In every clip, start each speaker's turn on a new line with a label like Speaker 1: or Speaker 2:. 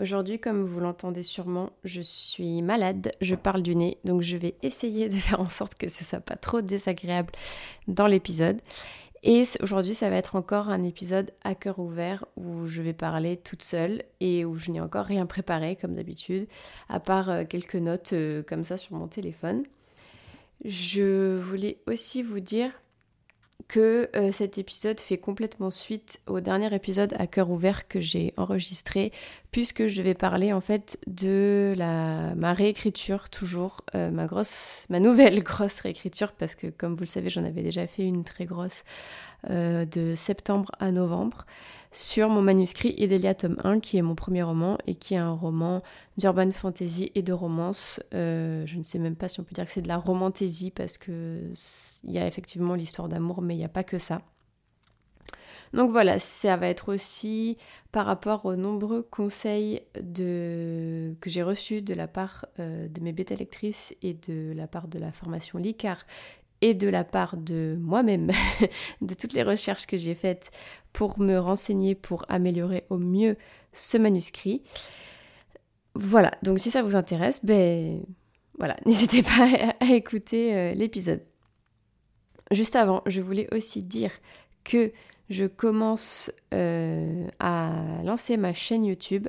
Speaker 1: Aujourd'hui, comme vous l'entendez sûrement, je suis malade, je parle du nez, donc je vais essayer de faire en sorte que ce soit pas trop désagréable dans l'épisode. Et aujourd'hui, ça va être encore un épisode à cœur ouvert où je vais parler toute seule et où je n'ai encore rien préparé comme d'habitude, à part euh, quelques notes euh, comme ça sur mon téléphone. Je voulais aussi vous dire que euh, cet épisode fait complètement suite au dernier épisode à cœur ouvert que j'ai enregistré, puisque je vais parler en fait de la, ma réécriture, toujours, euh, ma, grosse, ma nouvelle grosse réécriture, parce que comme vous le savez, j'en avais déjà fait une très grosse euh, de septembre à novembre sur mon manuscrit Edelia tome 1, qui est mon premier roman et qui est un roman d'urban fantasy et de romance. Euh, je ne sais même pas si on peut dire que c'est de la romantaisie parce qu'il y a effectivement l'histoire d'amour, mais il n'y a pas que ça. Donc voilà, ça va être aussi par rapport aux nombreux conseils que j'ai reçus de la part euh, de mes bêta lectrices et de la part de la formation LICAR et de la part de moi-même, de toutes les recherches que j'ai faites pour me renseigner, pour améliorer au mieux ce manuscrit. Voilà, donc si ça vous intéresse, ben voilà, n'hésitez pas à, écouter euh, l'épisode. Juste avant, je voulais aussi dire que je commence euh, à lancer ma chaîne YouTube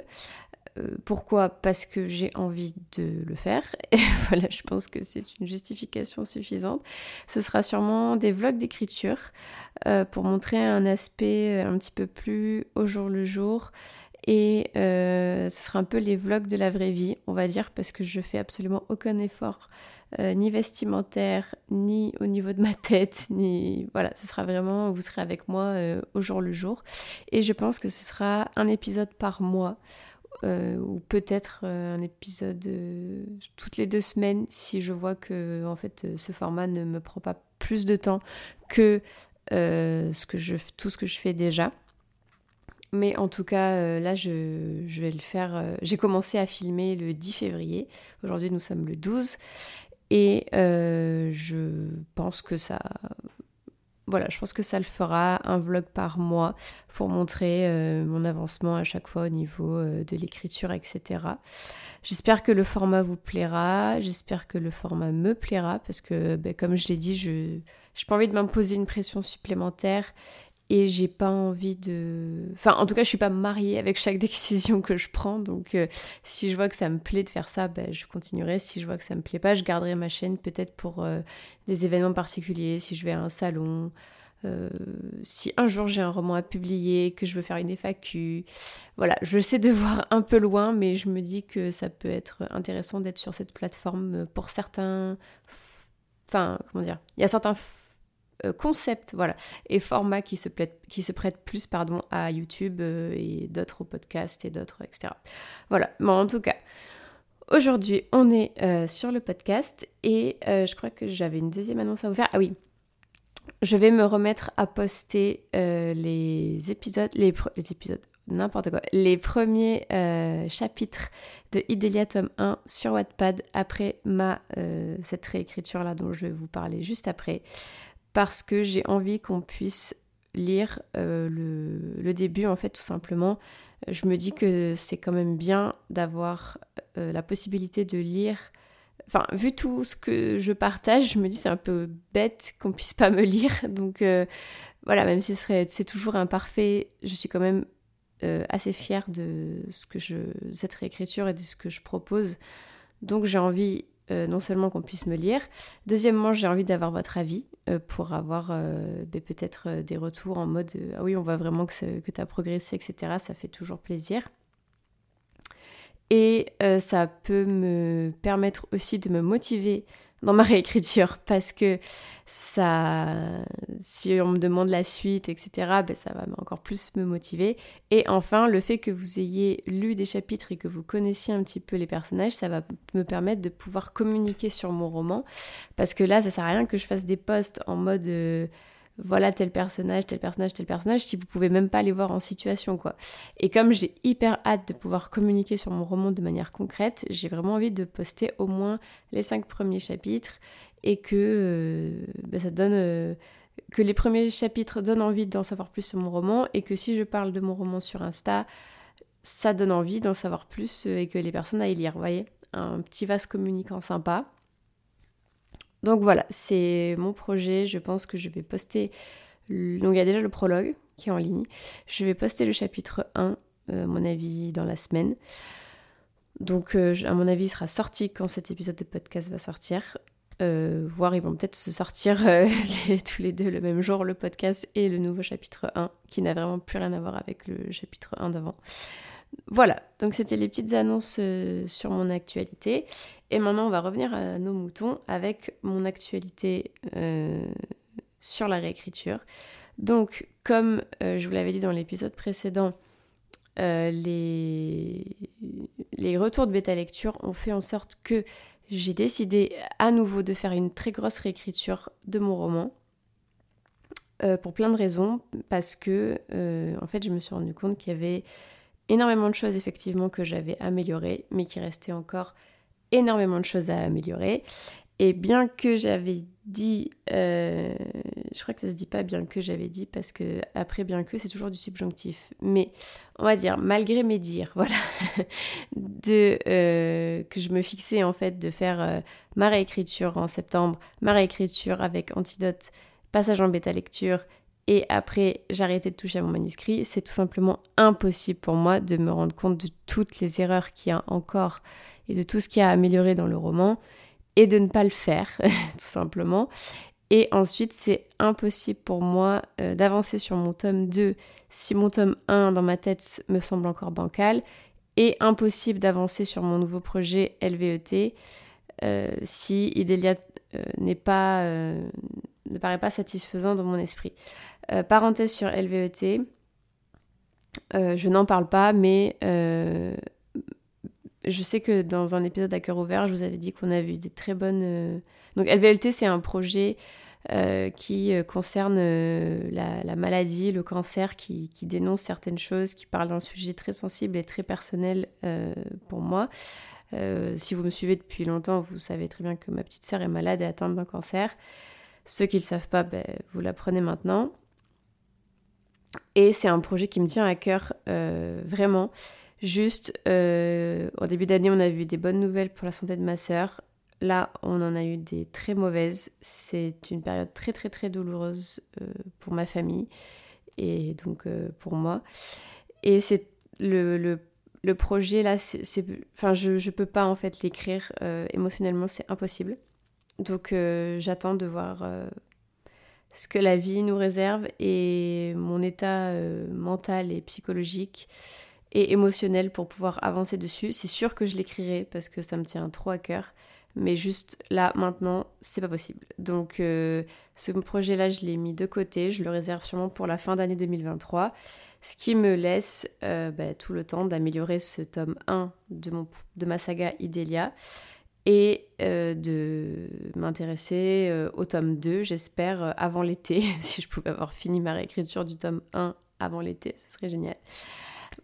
Speaker 1: euh, pourquoi? Parce que j'ai envie de le faire. Et voilà, je pense que c'est une justification suffisante. Ce sera sûrement des vlogs d'écriture euh, pour montrer un aspect un petit peu plus au jour le jour. Et euh, ce sera un peu les vlogs de la vraie vie, on va dire, parce que je fais absolument aucun effort, ni vestimentaire, ni au niveau de ma tête, ni voilà, ce sera vraiment, vous serez avec moi au jour le jour. Et je pense que ce sera un épisode par mois. Euh, ou peut-être euh, un épisode euh, toutes les deux semaines si je vois que en fait ce format ne me prend pas plus de temps que ce que je, tout ce que je fais déjà. Mais en tout cas, là, je, je, vais le faire. J'ai commencé à filmer le 10 février. Aujourd'hui, nous sommes le 12. Et je pense que ça voilà, je pense que ça le fera, un vlog par mois pour montrer euh, mon avancement à chaque fois au niveau euh, de l'écriture, etc. J'espère que le format vous plaira, j'espère que le format me plaira, parce que ben, comme je l'ai dit, je n'ai pas envie de m'imposer une pression supplémentaire et j'ai pas envie de enfin en tout cas je suis pas mariée avec chaque décision que je prends. Donc euh, si je vois que ça me plaît de faire ça ben, je continuerai. Si je vois que ça me plaît pas je garderai ma chaîne peut-être pour euh, des événements particuliers. Si je vais à un salon euh, si un jour j'ai un roman à publier, que je veux faire une FAQ, voilà, je sais de voir un peu loin, mais je me dis que ça peut être intéressant d'être sur cette plateforme pour certains, enfin, comment dire, il y a certains concept voilà, et format qui se, qui se prêtent plus pardon, à YouTube euh, et d'autres podcasts et d'autres, etc. Voilà, mais en tout cas, aujourd'hui, on est euh, sur le podcast et je crois que j'avais une deuxième annonce à vous faire. Ah oui, je vais me remettre à poster les épisodes, les, épisodes, n'importe quoi, les premiers chapitres de Idelia tome 1 sur Wattpad après ma, cette réécriture là dont je vais vous parler juste après parce que j'ai envie qu'on puisse lire euh, le, début en fait tout simplement. Je me dis que c'est quand même bien d'avoir euh, la possibilité de lire. Enfin, vu tout ce que je partage, je me dis c'est un peu bête qu'on puisse pas me lire. Donc euh, voilà, même si c'est toujours imparfait, je suis quand même assez fière de ce que je, cette réécriture et de ce que je propose. Donc j'ai envie euh, non seulement qu'on puisse me lire, deuxièmement j'ai envie d'avoir votre avis euh, pour avoir euh, peut-être des retours en mode ah oui on voit vraiment que, que tu as progressé etc. Ça fait toujours plaisir. Et ça peut me permettre aussi de me motiver dans ma réécriture parce que ça, si on me demande la suite, etc., ben ça va encore plus me motiver. Et enfin, le fait que vous ayez lu des chapitres et que vous connaissiez un petit peu les personnages, ça va me permettre de pouvoir communiquer sur mon roman. Parce que là, ça sert à rien que je fasse des posts en mode... Euh, voilà tel personnage, tel personnage, tel personnage, si vous pouvez même pas les voir en situation, quoi. Et comme j'ai hyper hâte de pouvoir communiquer sur mon roman de manière concrète, j'ai vraiment envie de poster au moins les cinq premiers chapitres et que euh, bah, ça donne... Euh, que les premiers chapitres donnent envie d'en savoir plus sur mon roman et que si je parle de mon roman sur Insta, ça donne envie d'en savoir plus euh, et que les personnes aillent lire, voyez Un petit vase communicant sympa. Donc voilà, c'est mon projet. Je pense que je vais poster. Donc il y a déjà le prologue qui est en ligne. Je vais poster le chapitre 1, euh, à mon avis, dans la semaine. Donc euh, à mon avis, il sera sorti quand cet épisode de podcast va sortir. Euh, voire ils vont peut-être se sortir tous les deux le même jour, le podcast et le nouveau chapitre 1, qui n'a vraiment plus rien à voir avec le chapitre 1 d'avant. Voilà, donc c'était les petites annonces euh, sur mon actualité. Et maintenant, on va revenir à nos moutons avec mon actualité euh, sur la réécriture. Donc, comme euh, je vous l'avais dit dans l'épisode précédent, les... les retours de bêta lecture ont fait en sorte que j'ai décidé à nouveau de faire une très grosse réécriture de mon roman. pour plein de raisons, parce que en fait je me suis rendu compte qu'il y avait énormément de choses effectivement que j'avais améliorées, mais qui restait encore énormément de choses à améliorer. Et bien que j'avais dit, euh, je crois que ça se dit pas bien que j'avais dit parce que après bien que c'est toujours du subjonctif, mais on va dire malgré mes dires, voilà, de euh, que je me fixais en fait de faire euh, ma réécriture en septembre, ma réécriture avec Antidote, passage en bêta lecture et après j'arrêtais de toucher à mon manuscrit, c'est tout simplement impossible pour moi de me rendre compte de toutes les erreurs qu'il y a encore et de tout ce qu'il y a à améliorer dans le roman et de ne pas le faire, tout simplement. Et ensuite, c'est impossible pour moi euh, d'avancer sur mon tome 2 si mon tome 1 dans ma tête me semble encore bancal, et impossible d'avancer sur mon nouveau projet LVET euh, si Idélia euh, n'est pas, ne paraît pas satisfaisant dans mon esprit. Euh, parenthèse sur LVET, euh, je n'en parle pas, mais euh, je sais que dans un épisode à cœur ouvert, je vous avais dit qu'on avait eu des très bonnes... Donc LVLT, c'est un projet qui concerne la, maladie, le cancer, qui, qui, dénonce certaines choses, qui parle d'un sujet très sensible et très personnel pour moi. si vous me suivez depuis longtemps, vous savez très bien que ma petite sœur est malade et atteinte d'un cancer. Ceux qui ne le savent pas, ben, vous l'apprenez maintenant. Et c'est un projet qui me tient à cœur euh, vraiment. Juste, euh, au début d'année, on a vu des bonnes nouvelles pour la santé de ma sœur. Là, on en a eu des très mauvaises. C'est une période très très très douloureuse euh, pour ma famille et donc pour moi. Et c'est le, le, le, projet là, c'est, enfin, je ne peux pas en fait l'écrire émotionnellement, c'est impossible. Donc j'attends de voir ce que la vie nous réserve et mon état euh, mental et psychologique et émotionnel pour pouvoir avancer dessus. C'est sûr que je l'écrirai parce que ça me tient trop à cœur, mais juste là, maintenant, c'est pas possible. Donc euh, ce projet-là, je l'ai mis de côté, je le réserve sûrement pour la fin d'année 2023, ce qui me laisse euh, bah, tout le temps d'améliorer ce tome 1 de, mon, de ma saga Idélia et euh, de m'intéresser euh, au tome 2, j'espère, euh, avant l'été. si je pouvais avoir fini ma réécriture du tome 1 avant l'été, ce serait génial.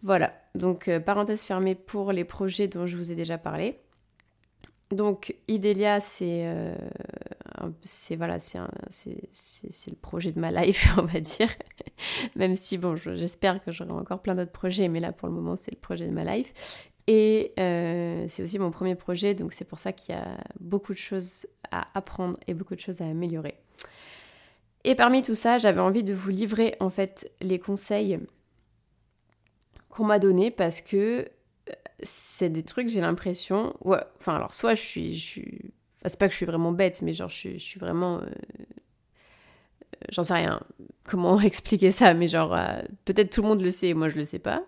Speaker 1: Voilà, donc parenthèse fermée pour les projets dont je vous ai déjà parlé. Donc Idélia, c'est voilà, c'est le projet de ma life, on va dire. Même si bon, j'espère que j'aurai encore plein d'autres projets, mais là pour le moment c'est le projet de ma life. Et euh, c'est aussi mon premier projet, donc c'est pour ça qu'il y a beaucoup de choses à apprendre et beaucoup de choses à améliorer. Et parmi tout ça, j'avais envie de vous livrer en fait les conseils qu'on m'a donnés parce que euh, c'est des trucs, j'ai l'impression. Ouais, enfin, alors, soit je suis. Enfin, c'est pas que je suis vraiment bête, mais genre, je, suis, vraiment. Euh, j'en sais rien comment expliquer ça, mais genre, peut-être tout le monde le sait et moi je le sais pas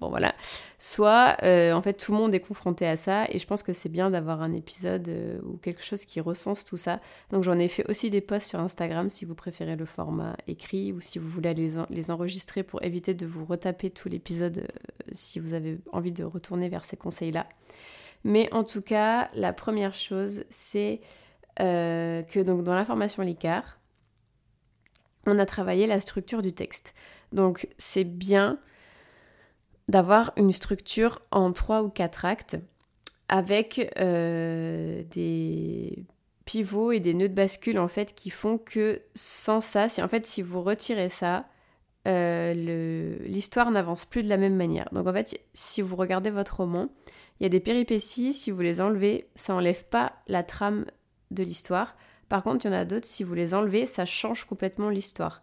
Speaker 1: bon voilà. Soit euh, en fait tout le monde est confronté à ça et je pense que c'est bien d'avoir un épisode euh, ou quelque chose qui recense tout ça. Donc j'en ai fait aussi des posts sur Instagram si vous préférez le format écrit ou si vous voulez les, enregistrer pour éviter de vous retaper tout l'épisode euh, si vous avez envie de retourner vers ces conseils-là. Mais en tout cas, la première chose, c'est que donc dans la formation LICAR, on a travaillé la structure du texte. Donc c'est bien d'avoir une structure en trois ou quatre actes avec euh, des pivots et des nœuds de bascule en fait qui font que sans ça, si en fait si vous retirez ça, euh, l'histoire n'avance plus de la même manière. Donc en fait, si vous regardez votre roman, il y a des péripéties, si vous les enlevez, ça enlève pas la trame de l'histoire. Par contre, il y en a d'autres, si vous les enlevez, ça change complètement l'histoire.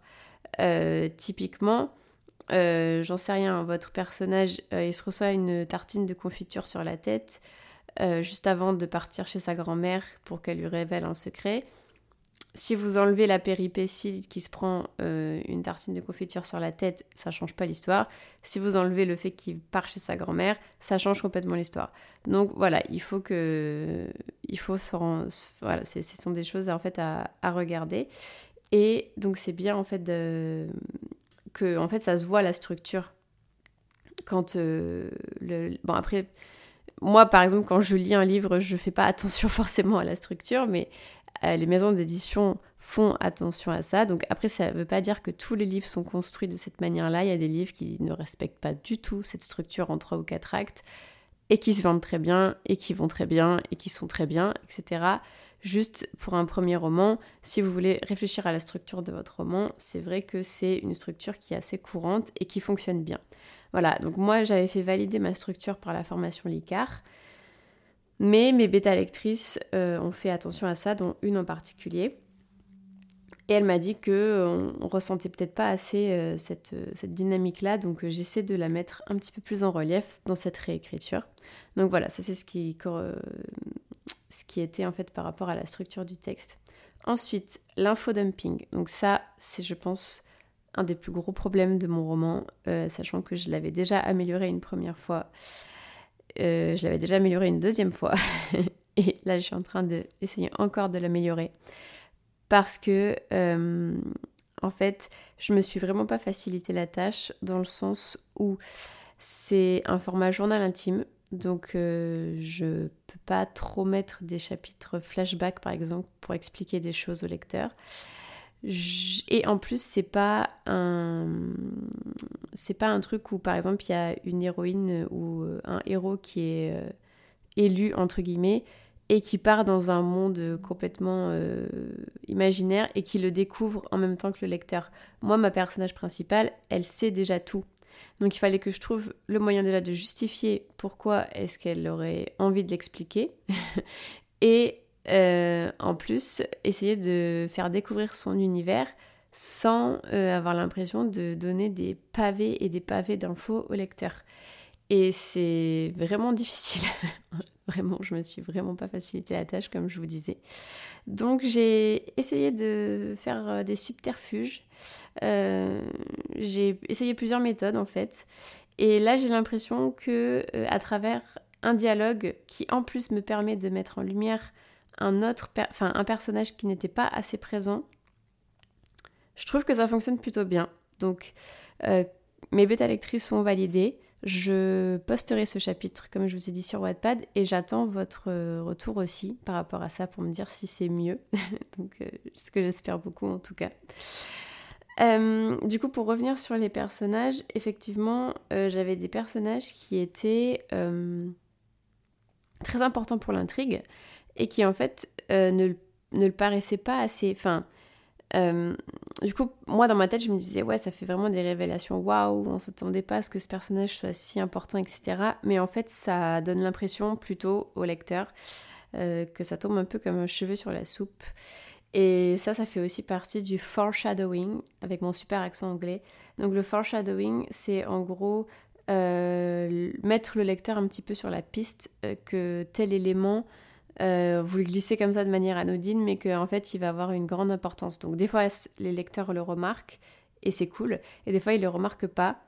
Speaker 1: Euh, typiquement, euh, j'en sais rien, votre personnage, euh, il se reçoit une tartine de confiture sur la tête juste avant de partir chez sa grand-mère pour qu'elle lui révèle un secret. Si vous enlevez la péripétie qui se prend une tartine de confiture sur la tête, ça change pas l'histoire. Si vous enlevez le fait qu'il part chez sa grand-mère, ça change complètement l'histoire. Donc voilà, il faut que, il faut voilà, ce sont des choses en fait à regarder. Et donc c'est bien en fait de, que en fait ça se voit la structure. Quand euh, le bon après moi par exemple quand je lis un livre je fais pas attention forcément à la structure mais euh, les maisons d'édition font attention à ça. Donc après ça veut pas dire que tous les livres sont construits de cette manière là il y a des livres qui ne respectent pas du tout cette structure en trois ou quatre actes et qui se vendent très bien et qui vont très bien et qui sont très bien etc Juste pour un premier roman, si vous voulez réfléchir à la structure de votre roman, c'est vrai que c'est une structure qui est assez courante et qui fonctionne bien. Voilà, donc moi j'avais fait valider ma structure par la formation LICAR, mais mes bêta-lectrices euh, ont fait attention à ça, dont une en particulier. Et elle m'a dit que euh, on ressentait peut-être pas assez euh, cette, cette dynamique-là, donc j'essaie de la mettre un petit peu plus en relief dans cette réécriture. Donc voilà, ça c'est ce qui ce qui était en fait par rapport à la structure du texte. Ensuite, l'infodumping. Donc ça, c'est je pense un des plus gros problèmes de mon roman, euh, sachant que je l'avais déjà amélioré une première fois. Euh, je l'avais déjà amélioré une deuxième fois. Et là, je suis en train d'essayer encore de l'améliorer. Parce que, euh, en fait, je me suis vraiment pas facilité la tâche dans le sens où c'est un format journal intime. Donc je pas trop mettre des chapitres flashback par exemple pour expliquer des choses au lecteur. Et en plus c'est pas un c'est pas un truc où par exemple il y a une héroïne ou euh, un héros qui est euh, élu entre guillemets et qui part dans un monde complètement imaginaire et qui le découvre en même temps que le lecteur. Moi, ma personnage principale, elle sait déjà tout. Donc il fallait que je trouve le moyen déjà de justifier pourquoi est-ce qu'elle aurait envie de l'expliquer. et euh, en plus, essayer de faire découvrir son univers sans euh, avoir l'impression de donner des pavés et des pavés d'infos au lecteur. Et c'est vraiment difficile. vraiment, je me suis vraiment pas facilité la tâche, comme je vous disais. Donc j'ai essayé de faire euh, des subterfuges. Euh, j'ai essayé plusieurs méthodes en fait. Et là, j'ai l'impression que euh, à travers un dialogue qui en plus me permet de mettre en lumière un autre, enfin un personnage qui n'était pas assez présent, je trouve que ça fonctionne plutôt bien. Donc mes bêta lectrices sont validées. Je posterai ce chapitre, comme je vous ai dit, sur Wattpad et j'attends votre retour aussi par rapport à ça pour me dire si c'est mieux. Donc, euh, ce que j'espère beaucoup en tout cas. Euh, du coup, pour revenir sur les personnages, effectivement, euh, j'avais des personnages qui étaient très importants pour l'intrigue et qui en fait ne, ne le paraissaient pas assez. Enfin, euh, du coup, moi dans ma tête, je me disais, ouais, ça fait vraiment des révélations, waouh, on s'attendait pas à ce que ce personnage soit si important, etc. Mais en fait, ça donne l'impression plutôt au lecteur euh, que ça tombe un peu comme un cheveu sur la soupe. Et ça, ça fait aussi partie du foreshadowing, avec mon super accent anglais. Donc le foreshadowing, c'est en gros euh, mettre le lecteur un petit peu sur la piste que tel élément euh, vous le glissez comme ça de manière anodine, mais qu'en fait il va avoir une grande importance. Donc des fois les lecteurs le remarquent et c'est cool, et des fois ils le remarquent pas.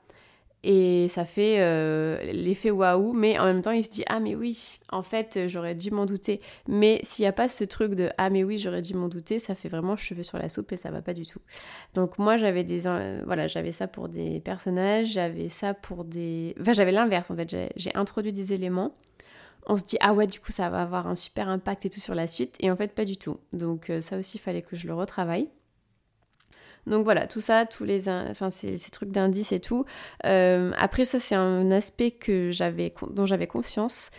Speaker 1: Et ça fait euh, l'effet waouh, mais en même temps, il se dit Ah, mais oui, en fait, j'aurais dû m'en douter. Mais s'il n'y a pas ce truc de Ah, mais oui, j'aurais dû m'en douter, ça fait vraiment cheveux sur la soupe et ça va pas du tout. Donc, moi, j'avais des. voilà, j'avais ça pour des personnages, j'avais ça pour des. Enfin, j'avais l'inverse en fait. J'ai introduit des éléments. On se dit Ah, ouais, du coup, ça va avoir un super impact et tout sur la suite. Et en fait, pas du tout. Donc, euh, ça aussi, il fallait que je le retravaille. Donc voilà, tout ça, tous les, enfin ces, trucs d'indices et tout. Euh, après ça, c'est un aspect que j'avais, dont j'avais confiance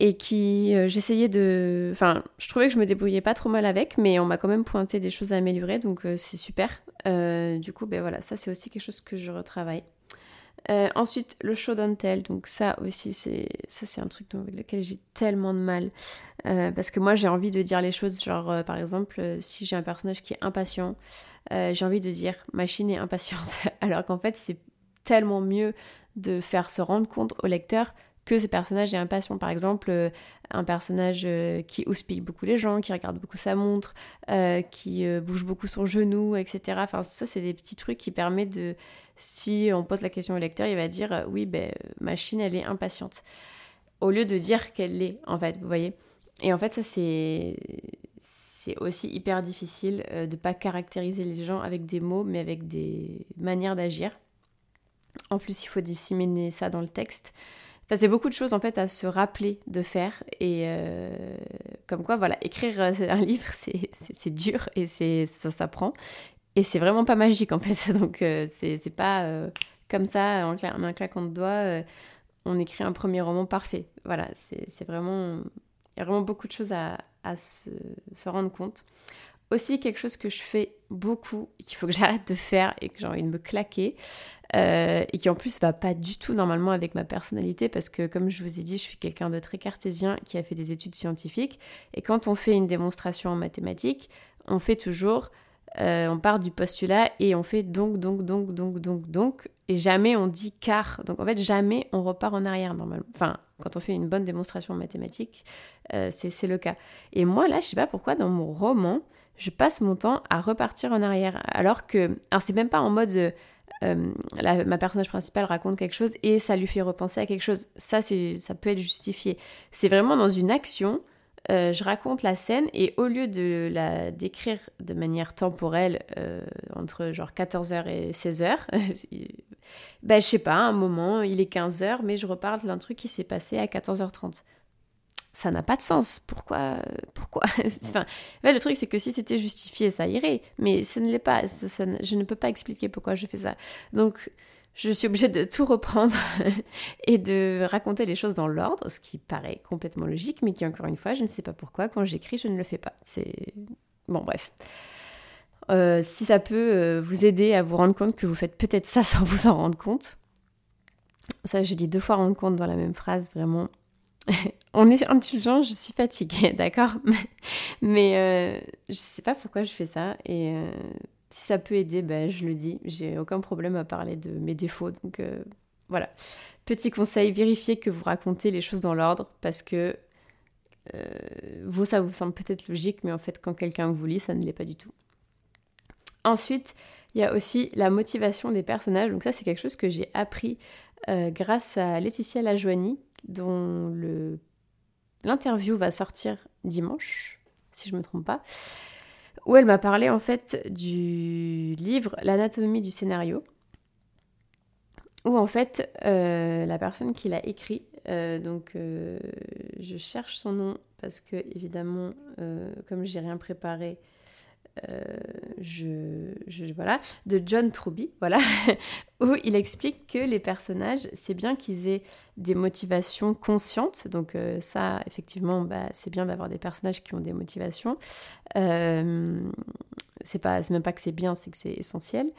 Speaker 1: et qui euh, j'essayais de, enfin, je trouvais que je me débrouillais pas trop mal avec, mais on m'a quand même pointé des choses à améliorer, donc c'est super. du coup, ben voilà, ça c'est aussi quelque chose que je retravaille. Ensuite, le show don't tell, donc ça aussi, c'est ça c'est un truc avec lequel j'ai tellement de mal. parce que moi, j'ai envie de dire les choses, genre, par exemple, si j'ai un personnage qui est impatient, euh, j'ai envie de dire machine est impatiente. Alors qu'en fait, c'est tellement mieux de faire se rendre compte au lecteur que ce personnage est impatient. Par exemple, euh, un personnage euh, qui houspille beaucoup les gens, qui regarde beaucoup sa montre, qui bouge beaucoup son genou, etc. Enfin, ça, c'est des petits trucs qui permettent de... Si on pose la question au lecteur, il va dire oui, ben, machine, elle est impatiente. Au lieu de dire qu'elle l'est, en fait, vous voyez. Et en fait, ça, c'est c'est aussi hyper difficile euh, de ne pas caractériser les gens avec des mots, mais avec des manières d'agir. En plus, il faut disséminer ça dans le texte. C'est beaucoup de choses en fait à se rappeler de faire et euh, comme quoi voilà écrire euh, un livre c'est dur et ça s'apprend et c'est vraiment pas magique en fait donc c'est pas comme ça en, en, un claquant de doigts on écrit un premier roman parfait voilà c'est vraiment il y a vraiment beaucoup de choses à, à se, rendre compte. Aussi, quelque chose que je fais beaucoup, qu'il faut que j'arrête de faire et que j'ai envie de me claquer, euh, et qui en plus va pas du tout normalement avec ma personnalité, parce que comme je vous ai dit, je suis quelqu'un de très cartésien qui a fait des études scientifiques, et quand on fait une démonstration en mathématiques, on fait toujours euh, on part du postulat et on fait donc, donc, donc, donc, donc, donc, et jamais on dit car. Donc en fait, jamais on repart en arrière normalement. Enfin, quand on fait une bonne démonstration en mathématiques, euh, c'est le cas. Et moi, là, je sais pas pourquoi, dans mon roman, je passe mon temps à repartir en arrière. Alors que. Alors, c'est même pas en mode. Euh, ma personnage principale raconte quelque chose et ça lui fait repenser à quelque chose. Ça, ça peut être justifié. C'est vraiment dans une action euh, je raconte la scène et au lieu de la décrire de manière temporelle euh, entre genre 14h et 16h, ben je sais pas, un moment, il est 15h, mais je reparle d'un truc qui s'est passé à 14h30. Ça n'a pas de sens. Pourquoi Pourquoi enfin, le truc, c'est que si c'était justifié, ça irait. Mais ce ne l'est pas. je ne peux pas expliquer pourquoi je fais ça. Donc, je suis obligée de tout reprendre et de raconter les choses dans l'ordre, ce qui paraît complètement logique, mais qui, encore une fois, je ne sais pas pourquoi, quand j'écris, je ne le fais pas. C'est. Bon, bref. Euh, si ça peut euh, vous aider à vous rendre compte que vous faites peut-être ça sans vous en rendre compte. Ça, j'ai dit deux fois rendre compte dans la même phrase, vraiment. On est intelligent, je suis fatiguée, d'accord? Mais euh, je sais pas pourquoi je fais ça et si ça peut aider, ben, je le dis. J'ai aucun problème à parler de mes défauts. Donc euh, voilà. Petit conseil, vérifiez que vous racontez les choses dans l'ordre parce que euh, vous, ça vous semble peut-être logique, mais en fait, quand quelqu'un vous lit, ça ne l'est pas du tout. Ensuite, il y a aussi la motivation des personnages. Donc ça, c'est quelque chose que j'ai appris euh, grâce à Laetitia Lajoigny, dont l'interview va sortir dimanche, si je ne me trompe pas où elle m'a parlé en fait du livre L'anatomie du scénario, où en fait euh, la personne qui l'a écrit, euh, donc euh, je cherche son nom parce que évidemment comme j'ai rien préparé, euh, je, voilà, de John Truby, voilà, où il explique que les personnages, c'est bien qu'ils aient des motivations conscientes. Donc euh, ça, effectivement, bah, c'est bien d'avoir des personnages qui ont des motivations. Euh, c'est pas, même pas que c'est bien, c'est que c'est essentiel.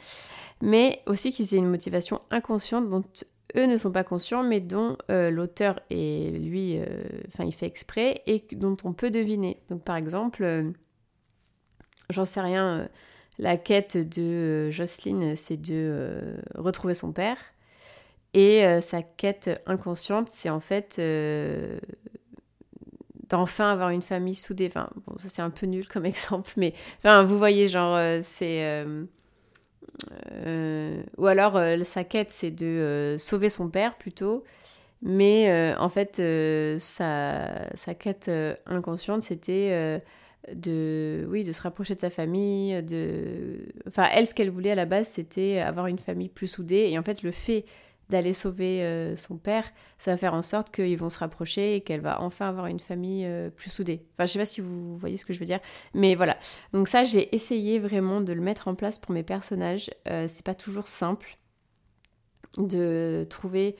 Speaker 1: Mais aussi qu'ils aient une motivation inconsciente dont eux ne sont pas conscients, mais dont l'auteur et lui, enfin, il fait exprès et dont on peut deviner. Donc par exemple j'en sais rien, euh, la quête de euh, Jocelyne, c'est de euh, retrouver son père. Et sa quête inconsciente, c'est en fait d'enfin avoir une famille soudée. Enfin, bon, ça c'est un peu nul comme exemple, mais enfin, vous voyez, genre, c'est. ou alors sa quête c'est de sauver son père plutôt, mais en fait sa, sa, quête inconsciente c'était de oui de se rapprocher de sa famille de enfin elle ce qu'elle voulait à la base c'était avoir une famille plus soudée. Et en fait le fait d'aller sauver euh, son père ça va faire en sorte qu'ils vont se rapprocher et qu'elle va enfin avoir une famille euh, plus soudée. Enfin je sais pas si vous voyez ce que je veux dire mais voilà. Donc ça j'ai essayé vraiment de le mettre en place pour mes personnages. Euh, c'est pas toujours simple de trouver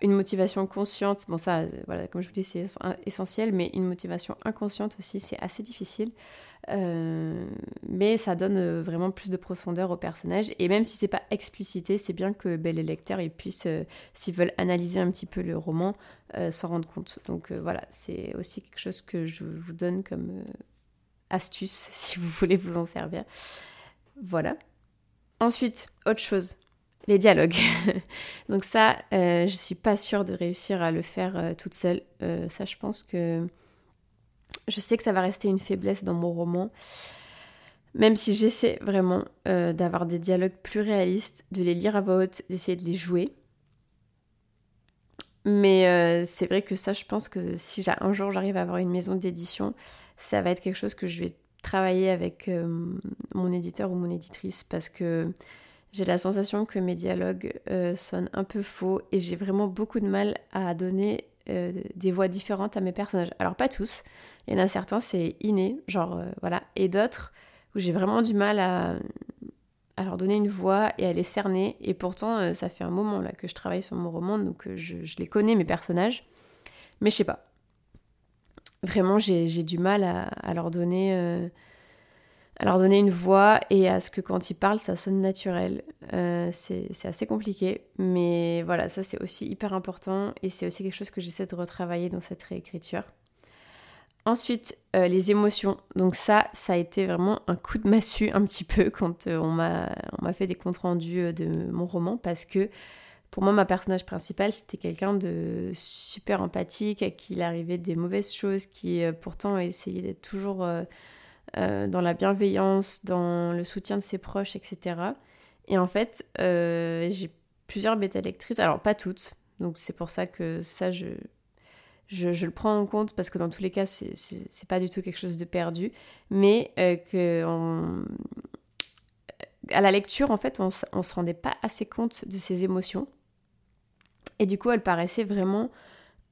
Speaker 1: une motivation consciente, bon ça, euh, voilà, comme je vous dis, c'est essentiel, mais une motivation inconsciente aussi, c'est assez difficile. Euh, mais ça donne euh, vraiment plus de profondeur au personnage. Et même si c'est pas explicité, c'est bien que les lecteurs ils puissent, s'ils veulent analyser un petit peu le roman, s'en rendre compte. Donc voilà, c'est aussi quelque chose que je vous donne comme astuce si vous voulez vous en servir. Voilà. Ensuite, autre chose les dialogues. Donc ça, euh, je suis pas sûre de réussir à le faire euh, toute seule. Euh, ça, je pense que je sais que ça va rester une faiblesse dans mon roman. Même si j'essaie vraiment d'avoir des dialogues plus réalistes, de les lire à voix haute, d'essayer de les jouer. Mais c'est vrai que ça, je pense que si un jour j'arrive à avoir une maison d'édition, ça va être quelque chose que je vais travailler avec mon éditeur ou mon éditrice parce que j'ai la sensation que mes dialogues euh, sonnent un peu faux et j'ai vraiment beaucoup de mal à donner euh, des voix différentes à mes personnages. Alors pas tous, il y en a certains c'est inné, genre euh, voilà, et d'autres où j'ai vraiment du mal à, leur donner une voix et à les cerner. Et pourtant ça fait un moment là que je travaille sur mon roman, donc je, les connais mes personnages, mais je sais pas. Vraiment j'ai du mal à leur donner à leur donner une voix et à ce que quand ils parlent, ça sonne naturel. Euh, c'est assez compliqué, mais voilà, ça c'est aussi hyper important et c'est aussi quelque chose que j'essaie de retravailler dans cette réécriture. Ensuite, euh, les émotions. Donc ça, ça a été vraiment un coup de massue un petit peu quand euh, on m'a fait des comptes rendus de mon roman parce que pour moi, ma personnage principale, c'était quelqu'un de super empathique, à qui il arrivait des mauvaises choses, qui pourtant essayait d'être toujours euh, dans la bienveillance, dans le soutien de ses proches, etc. Et en fait, euh, j'ai plusieurs bêta lectrices, alors pas toutes, donc c'est pour ça que ça, je, je, le prends en compte parce que dans tous les cas, c'est pas du tout quelque chose de perdu, mais euh, à la lecture, en fait, on, on se rendait pas assez compte de ses émotions. Et du coup, elle paraissait vraiment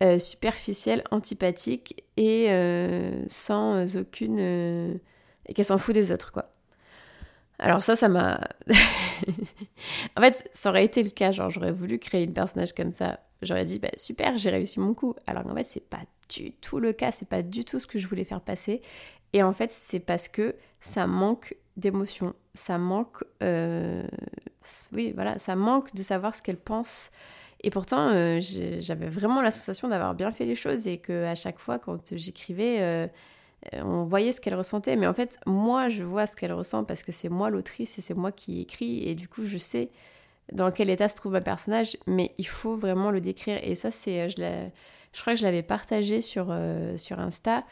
Speaker 1: euh, superficielle, antipathique et euh, sans aucune... Euh, et qu'elle s'en fout des autres, quoi. Alors ça, ça m'a... en fait, ça aurait été le cas, genre j'aurais voulu créer une personnage comme ça. J'aurais dit, bah, super, j'ai réussi mon coup. Alors en fait, c'est pas du tout le cas, c'est pas du tout ce que je voulais faire passer. Et en fait, c'est parce que ça manque d'émotion, ça manque... Oui, voilà, ça manque de savoir ce qu'elle pense et pourtant, euh, j'avais vraiment la sensation d'avoir bien fait les choses et que à chaque fois, quand j'écrivais, euh, on voyait ce qu'elle ressentait. Mais en fait, moi, je vois ce qu'elle ressent parce que c'est moi l'autrice et c'est moi qui écris. Et du coup, je sais dans quel état se trouve un personnage, mais il faut vraiment le décrire. Et ça, c'est, euh, je, je crois que je l'avais partagé sur, sur Insta.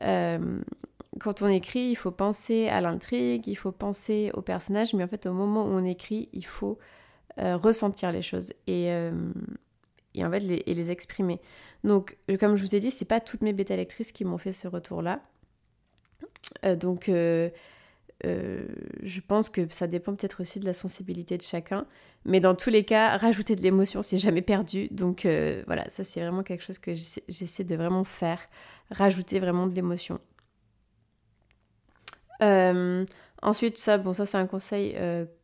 Speaker 1: quand on écrit, il faut penser à l'intrigue, il faut penser au personnage, mais en fait, au moment où on écrit, il faut euh, ressentir les choses et, euh, et en fait les, et les exprimer. Donc, comme je vous ai dit, c'est pas toutes mes bêta lectrices qui m'ont fait ce retour-là. Euh, donc, je pense que ça dépend peut-être aussi de la sensibilité de chacun. Mais dans tous les cas, rajouter de l'émotion, c'est jamais perdu. Donc voilà, ça c'est vraiment quelque chose que j'essaie de vraiment faire. Rajouter vraiment de l'émotion. ensuite, ça, bon, ça c'est un conseil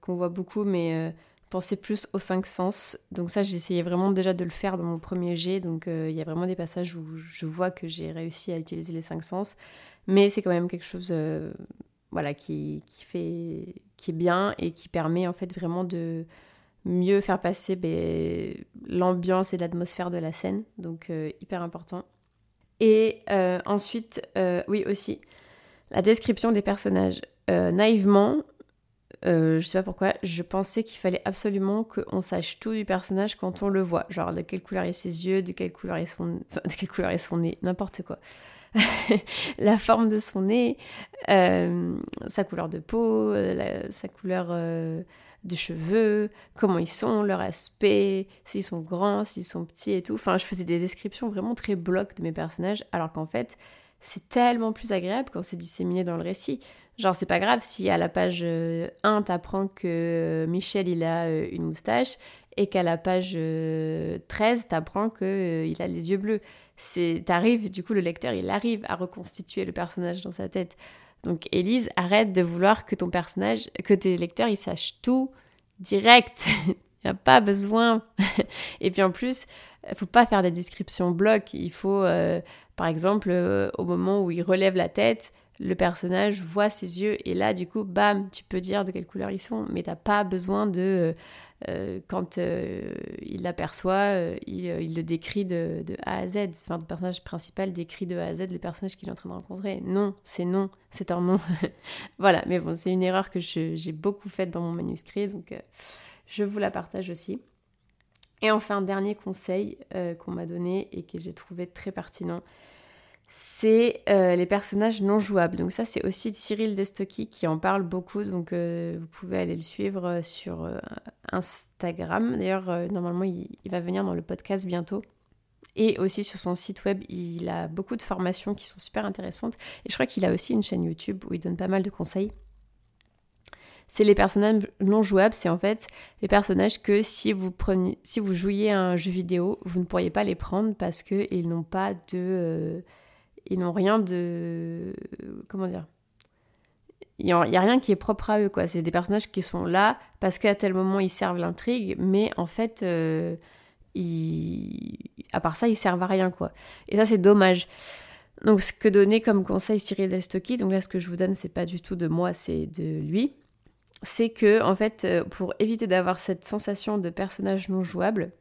Speaker 1: qu'on voit beaucoup, mais penser plus aux cinq sens. Donc ça, j'essayais vraiment déjà de le faire dans mon premier jet. Donc euh, il y a vraiment des passages où je vois que j'ai réussi à utiliser les cinq sens. Mais c'est quand même quelque chose euh, voilà, qui, qui, fait, qui est bien et qui permet en fait vraiment de mieux faire passer ben, l'ambiance et l'atmosphère de la scène. Donc euh, hyper important. Et ensuite, oui aussi, la description des personnages. naïvement, euh, je sais pas pourquoi, je pensais qu'il fallait absolument qu'on sache tout du personnage quand on le voit. Genre de quelle couleur est ses yeux, de quelle couleur est son, de quelle couleur est son nez, n'importe quoi. la forme de son nez, euh, sa couleur de peau, sa couleur de cheveux, comment ils sont, leur aspect, s'ils sont grands, s'ils sont petits et tout. Enfin, je faisais des descriptions vraiment très blocs de mes personnages, alors qu'en fait, c'est tellement plus agréable quand c'est disséminé dans le récit. Genre, c'est pas grave si à la page 1, euh, t'apprends que euh, Michel, il a euh, une moustache, et qu'à la page 13, t'apprends qu'il a les yeux bleus. T'arrives, du coup, le lecteur, il arrive à reconstituer le personnage dans sa tête. Donc, Élise, arrête de vouloir que ton personnage, que tes lecteurs, ils sachent tout direct. il n'y a pas besoin. et puis en plus, il faut pas faire des descriptions blocs. Il faut, par exemple, au moment où il relève la tête, le personnage voit ses yeux et là du coup bam tu peux dire de quelle couleur ils sont mais t'as pas besoin de euh, euh, quand euh, il l'aperçoit il, le décrit de, A à Z. Enfin le personnage principal décrit de A à Z le personnage qu'il est en train de rencontrer. Non c'est non c'est un non. Voilà mais bon c'est une erreur que j'ai beaucoup faite dans mon manuscrit donc je vous la partage aussi. Et enfin dernier conseil qu'on m'a donné et que j'ai trouvé très pertinent c'est euh, les personnages non jouables. Donc ça, c'est aussi Cyril Destocky qui en parle beaucoup. Donc euh, vous pouvez aller le suivre euh, sur Instagram. D'ailleurs, normalement, il, va venir dans le podcast bientôt. Et aussi sur son site web, il a beaucoup de formations qui sont super intéressantes. Et je crois qu'il a aussi une chaîne YouTube où il donne pas mal de conseils. C'est les personnages non jouables, c'est en fait les personnages que si vous si vous jouiez à un jeu vidéo, vous ne pourriez pas les prendre parce qu'ils n'ont pas de ils n'ont rien de. Comment dire Il n'y a, rien qui est propre à eux, quoi. C'est des personnages qui sont là parce qu'à tel moment ils servent l'intrigue, mais en fait, euh, à part ça, ils servent à rien, quoi. Et ça, c'est dommage. Donc, ce que donnait comme conseil Cyril Destocky, donc là, ce que je vous donne, c'est pas du tout de moi, c'est de lui. C'est que, en fait, euh, pour éviter d'avoir cette sensation de personnage non jouable,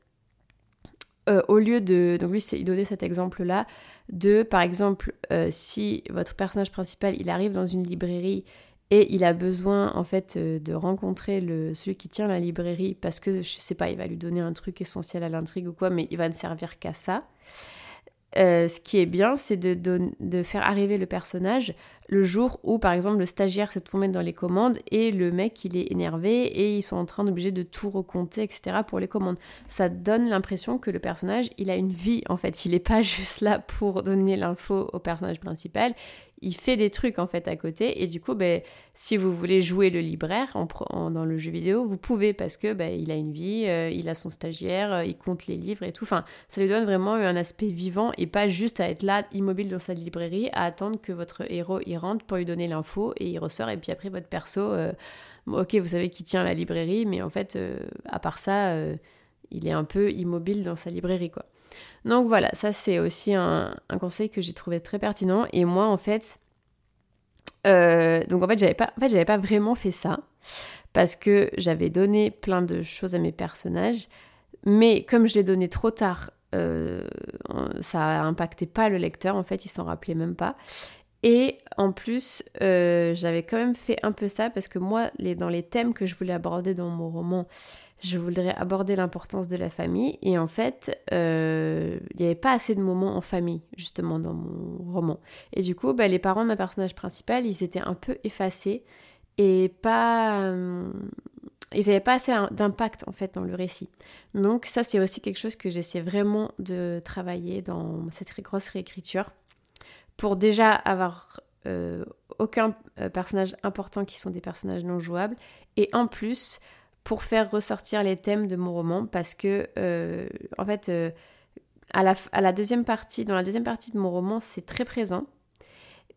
Speaker 1: euh, au lieu de. Donc lui, il donnait cet exemple-là de, par exemple, euh, si votre personnage principal, il arrive dans une librairie et il a besoin, en fait, euh, de rencontrer le, celui qui tient la librairie parce que, je sais pas, il va lui donner un truc essentiel à l'intrigue ou quoi, mais il va ne servir qu'à ça. Euh, ce qui est bien, c'est de, faire arriver le personnage le jour où, par exemple, le stagiaire s'est tombé dans les commandes et le mec, il est énervé et ils sont en train d'obliger de tout recompter, etc. pour les commandes. Ça donne l'impression que le personnage, il a une vie, en fait. Il n'est pas juste là pour donner l'info au personnage principal il fait des trucs en fait à côté. Et du coup ben, si vous voulez jouer le libraire dans le jeu vidéo vous pouvez parce que ben, il a une vie euh, il a son stagiaire euh, il compte les livres et tout. Enfin ça lui donne vraiment un aspect vivant et pas juste à être là immobile dans sa librairie à attendre que votre héros y rentre pour lui donner l'info et il ressort. Et puis après votre perso euh, ok vous savez qui tient la librairie mais en fait à part ça il est un peu immobile dans sa librairie quoi donc voilà, ça c'est aussi un, conseil que j'ai trouvé très pertinent. Et moi en fait, euh, donc en fait j'avais pas, en pas vraiment fait ça parce que j'avais donné plein de choses à mes personnages, mais comme je l'ai donné trop tard, euh, ça a impacté pas le lecteur. En fait, il s'en rappelait même pas. Et en plus, euh, j'avais quand même fait un peu ça parce que moi, les, dans les thèmes que je voulais aborder dans mon roman, je voudrais aborder l'importance de la famille. Et en fait, euh, il n'y avait pas assez de moments en famille, justement, dans mon roman. Et du coup, bah, les parents de ma personnage principal, ils étaient un peu effacés et pas... Euh, ils n'avaient pas assez d'impact, en fait, dans le récit. Donc ça, c'est aussi quelque chose que j'essaie vraiment de travailler dans cette grosse réécriture pour déjà avoir euh, aucun personnage important qui sont des personnages non jouables et en plus pour faire ressortir les thèmes de mon roman parce que, euh, en fait, euh, à, la, deuxième partie, dans la deuxième partie de mon roman, c'est très présent.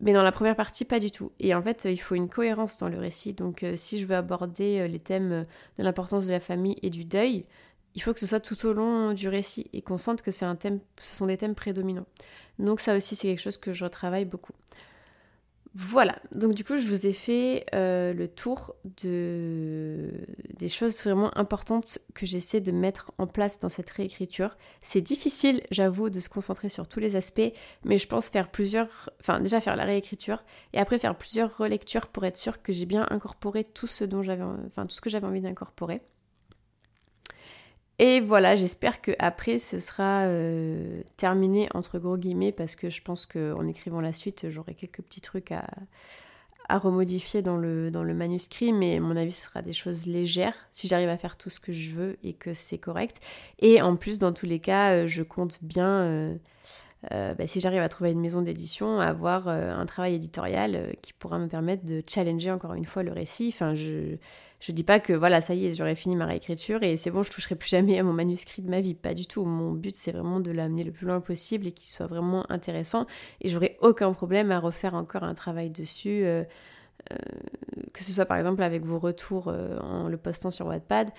Speaker 1: Mais dans la première partie, pas du tout. Et en fait, il faut une cohérence dans le récit. Donc, euh, si je veux aborder les thèmes de l'importance de la famille et du deuil, il faut que ce soit tout au long du récit et qu'on sente que c'est un thème, ce sont des thèmes prédominants. Donc, ça aussi, c'est quelque chose que je retravaille beaucoup. Voilà, donc du coup je vous ai fait euh, le tour de... des choses vraiment importantes que j'essaie de mettre en place dans cette réécriture. C'est difficile, j'avoue, de se concentrer sur tous les aspects, mais je pense faire plusieurs, enfin déjà faire la réécriture et après faire plusieurs relectures pour être sûr que j'ai bien incorporé tout ce dont j'avais, enfin tout ce que j'avais envie d'incorporer. Et voilà, j'espère que après ce sera euh, terminé entre gros guillemets parce que je pense qu'en écrivant la suite, j'aurai quelques petits trucs à, à remodifier dans le, dans le manuscrit, mais mon avis, ce sera des choses légères si j'arrive à faire tout ce que je veux et que c'est correct. Et en plus, dans tous les cas, euh, je compte bien, euh, euh, bah, si j'arrive à trouver une maison d'édition, avoir un travail éditorial qui pourra me permettre de challenger encore une fois le récit. Enfin, je je dis pas que voilà, ça y est, j'aurais fini ma réécriture et c'est bon, je toucherai plus jamais à mon manuscrit de ma vie. Pas du tout. Mon but, c'est vraiment de l'amener le plus loin possible et qu'il soit vraiment intéressant. Et j'aurai aucun problème à refaire encore un travail dessus. Euh, euh, que ce soit par exemple avec vos retours euh, en le postant sur Wattpad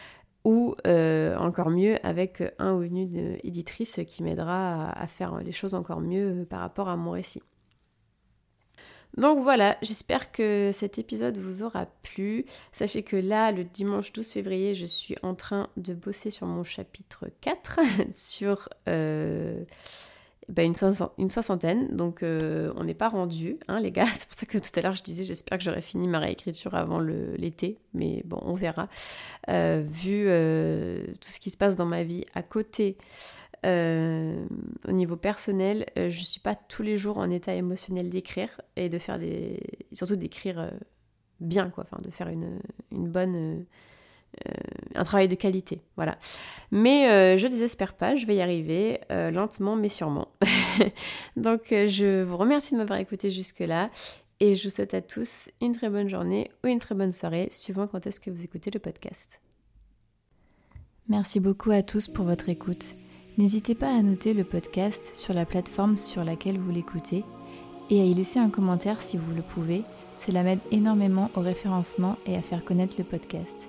Speaker 1: ou encore mieux avec un ou une éditrice qui m'aidera à, faire les choses encore mieux par rapport à mon récit. Donc voilà, j'espère que cet épisode vous aura plu. Sachez que là, le dimanche 12 février, je suis en train de bosser sur mon chapitre 4, sur euh, ben, une, soixantaine. Donc euh, on n'est pas rendu, hein, les gars. C'est pour ça que tout à l'heure je disais, j'espère que j'aurai fini ma réécriture avant l'été. Mais bon, on verra. Euh, vu tout ce qui se passe dans ma vie à côté euh, au niveau personnel, euh, je suis pas tous les jours en état émotionnel d'écrire et de faire des. surtout d'écrire euh, bien, quoi, enfin, de faire une, une bonne. Un travail de qualité, voilà. Mais je désespère pas, je vais y arriver, lentement mais sûrement. Donc je vous remercie de m'avoir écouté jusque-là et je vous souhaite à tous une très bonne journée ou une très bonne soirée, suivant quand est-ce que vous écoutez le podcast.
Speaker 2: Merci beaucoup à tous pour votre écoute. N'hésitez pas à noter le podcast sur la plateforme sur laquelle vous l'écoutez et à y laisser un commentaire si vous le pouvez. Cela m'aide énormément au référencement et à faire connaître le podcast.